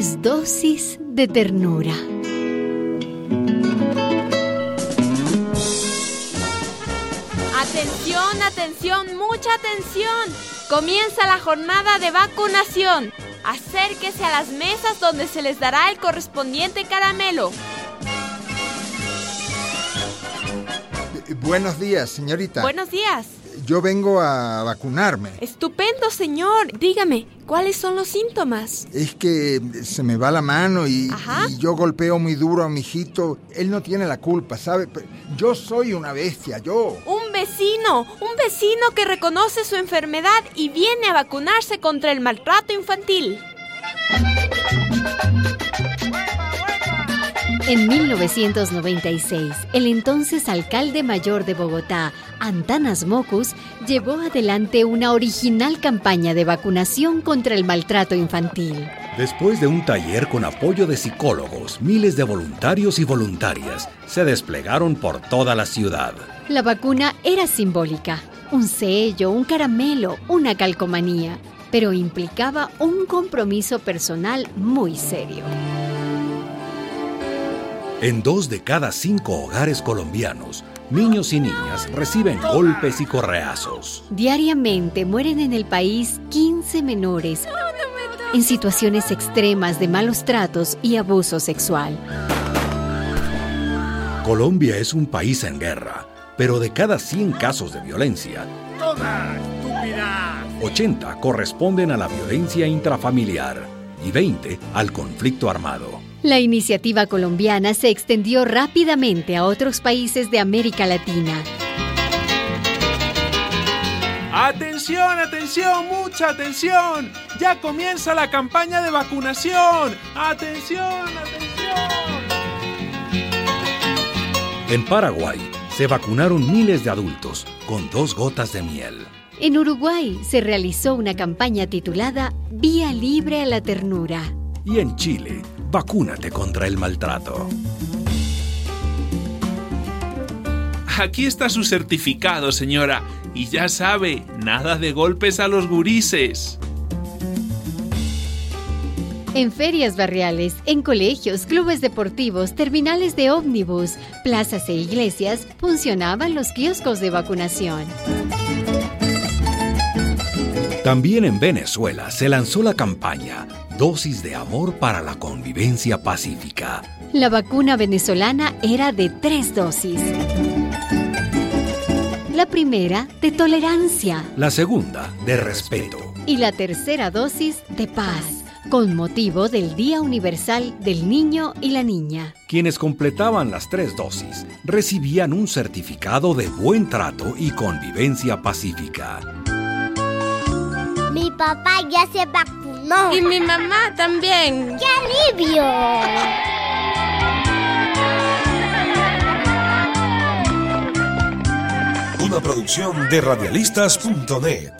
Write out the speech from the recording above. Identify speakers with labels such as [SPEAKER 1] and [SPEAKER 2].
[SPEAKER 1] dosis de ternura.
[SPEAKER 2] Atención, atención, mucha atención. Comienza la jornada de vacunación. Acérquese a las mesas donde se les dará el correspondiente caramelo.
[SPEAKER 3] Buenos días, señorita.
[SPEAKER 2] Buenos días.
[SPEAKER 3] Yo vengo a vacunarme.
[SPEAKER 2] Estupendo, señor. Dígame, ¿cuáles son los síntomas?
[SPEAKER 3] Es que se me va la mano y, yo golpeo muy duro a mi hijito. Él no tiene la culpa, ¿sabe? Yo soy una bestia, yo.
[SPEAKER 2] Un vecino, un vecino que reconoce su enfermedad y viene a vacunarse contra el maltrato infantil.
[SPEAKER 1] En 1996, el entonces alcalde mayor de Bogotá, Antanas Mocus, llevó adelante una original campaña de vacunación contra el maltrato infantil.
[SPEAKER 4] Después de un taller con apoyo de psicólogos, miles de voluntarios y voluntarias se desplegaron por toda la ciudad.
[SPEAKER 1] La vacuna era simbólica, un sello, un caramelo, una calcomanía, pero implicaba un compromiso personal muy serio.
[SPEAKER 4] En dos de cada cinco hogares colombianos, niños y niñas reciben golpes y correazos.
[SPEAKER 1] Diariamente mueren en el país 15 menores en situaciones extremas de malos tratos y abuso sexual.
[SPEAKER 4] Colombia es un país en guerra, pero de cada 100 casos de violencia, 80 corresponden a la violencia intrafamiliar y 20 al conflicto armado.
[SPEAKER 1] La iniciativa colombiana se extendió rápidamente a otros países de América Latina.
[SPEAKER 5] Atención, atención, mucha atención. Ya comienza la campaña de vacunación. Atención, atención.
[SPEAKER 4] En Paraguay se vacunaron miles de adultos con dos gotas de miel.
[SPEAKER 1] En Uruguay se realizó una campaña titulada Vía Libre a la Ternura.
[SPEAKER 4] Y en Chile, vacúnate contra el maltrato.
[SPEAKER 5] Aquí está su certificado, señora. Y ya sabe, nada de golpes a los gurises.
[SPEAKER 1] En ferias barriales, en colegios, clubes deportivos, terminales de ómnibus, plazas e iglesias funcionaban los kioscos de vacunación.
[SPEAKER 4] También en Venezuela se lanzó la campaña Dosis de Amor para la Convivencia Pacífica.
[SPEAKER 1] La vacuna venezolana era de tres dosis. La primera de tolerancia
[SPEAKER 4] La segunda, de respeto.
[SPEAKER 1] y la tercera dosis de paz, con motivo del Día Universal del Niño y la Niña.
[SPEAKER 4] Quienes completaban las tres dosis recibían un certificado de buen trato y convivencia pacífica.
[SPEAKER 6] Mi papá ya se vacunó.
[SPEAKER 2] Y mi mamá también.
[SPEAKER 6] ¡Qué alivio!
[SPEAKER 7] Una producción de radialistas.net.